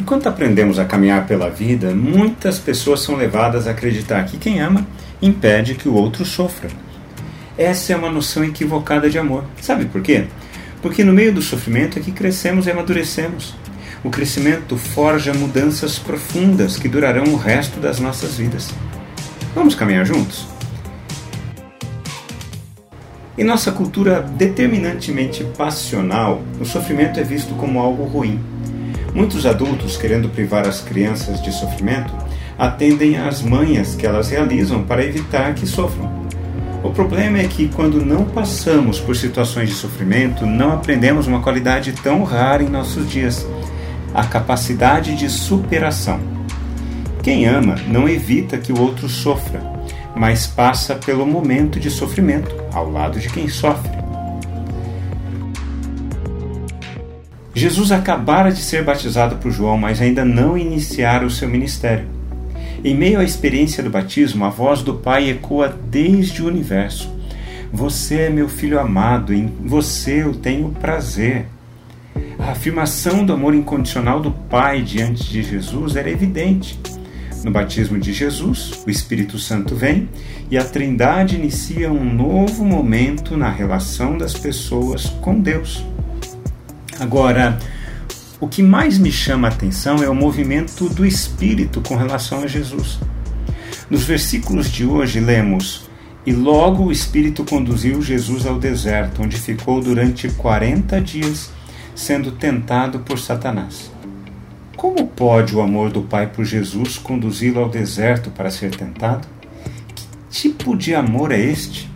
Enquanto aprendemos a caminhar pela vida, muitas pessoas são levadas a acreditar que quem ama impede que o outro sofra. Essa é uma noção equivocada de amor. Sabe por quê? Porque no meio do sofrimento é que crescemos e amadurecemos. O crescimento forja mudanças profundas que durarão o resto das nossas vidas. Vamos caminhar juntos? Em nossa cultura determinantemente passional, o sofrimento é visto como algo ruim. Muitos adultos, querendo privar as crianças de sofrimento, atendem às manhas que elas realizam para evitar que sofram. O problema é que, quando não passamos por situações de sofrimento, não aprendemos uma qualidade tão rara em nossos dias: a capacidade de superação. Quem ama não evita que o outro sofra, mas passa pelo momento de sofrimento ao lado de quem sofre. Jesus acabara de ser batizado por João, mas ainda não iniciara o seu ministério. Em meio à experiência do batismo, a voz do Pai ecoa desde o universo. Você é meu filho amado, em você eu tenho prazer. A afirmação do amor incondicional do Pai diante de Jesus era evidente. No batismo de Jesus, o Espírito Santo vem e a Trindade inicia um novo momento na relação das pessoas com Deus. Agora, o que mais me chama a atenção é o movimento do Espírito com relação a Jesus. Nos versículos de hoje lemos: E logo o Espírito conduziu Jesus ao deserto, onde ficou durante quarenta dias, sendo tentado por Satanás. Como pode o amor do Pai por Jesus conduzi-lo ao deserto para ser tentado? Que tipo de amor é este?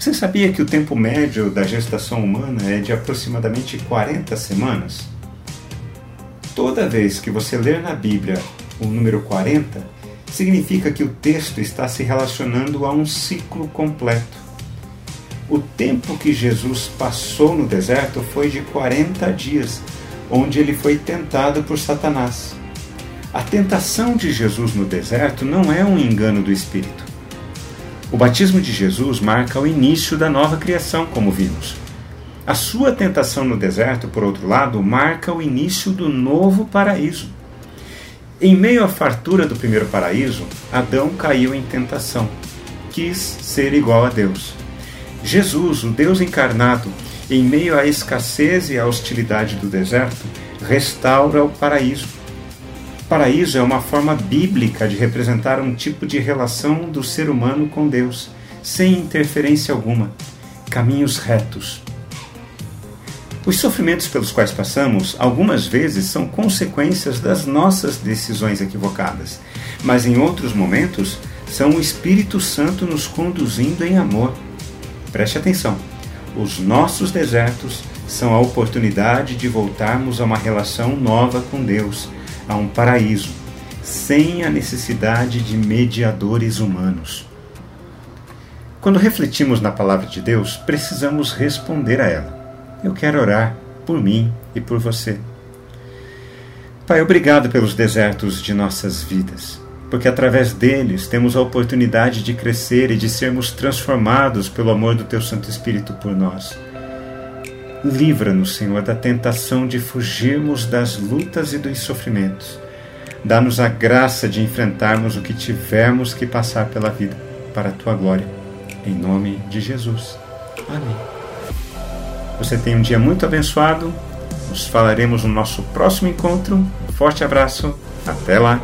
Você sabia que o tempo médio da gestação humana é de aproximadamente 40 semanas? Toda vez que você ler na Bíblia o número 40, significa que o texto está se relacionando a um ciclo completo. O tempo que Jesus passou no deserto foi de 40 dias, onde ele foi tentado por Satanás. A tentação de Jesus no deserto não é um engano do espírito. O batismo de Jesus marca o início da nova criação, como vimos. A sua tentação no deserto, por outro lado, marca o início do novo paraíso. Em meio à fartura do primeiro paraíso, Adão caiu em tentação. Quis ser igual a Deus. Jesus, o Deus encarnado, em meio à escassez e à hostilidade do deserto, restaura o paraíso Paraíso é uma forma bíblica de representar um tipo de relação do ser humano com Deus, sem interferência alguma, caminhos retos. Os sofrimentos pelos quais passamos, algumas vezes, são consequências das nossas decisões equivocadas, mas em outros momentos, são o Espírito Santo nos conduzindo em amor. Preste atenção: os nossos desertos são a oportunidade de voltarmos a uma relação nova com Deus a um paraíso, sem a necessidade de mediadores humanos. Quando refletimos na palavra de Deus, precisamos responder a ela. Eu quero orar por mim e por você. Pai, obrigado pelos desertos de nossas vidas, porque através deles temos a oportunidade de crescer e de sermos transformados pelo amor do Teu Santo Espírito por nós. Livra-nos, Senhor, da tentação de fugirmos das lutas e dos sofrimentos. Dá-nos a graça de enfrentarmos o que tivermos que passar pela vida, para a tua glória. Em nome de Jesus. Amém. Você tem um dia muito abençoado. Nos falaremos no nosso próximo encontro. Um forte abraço. Até lá.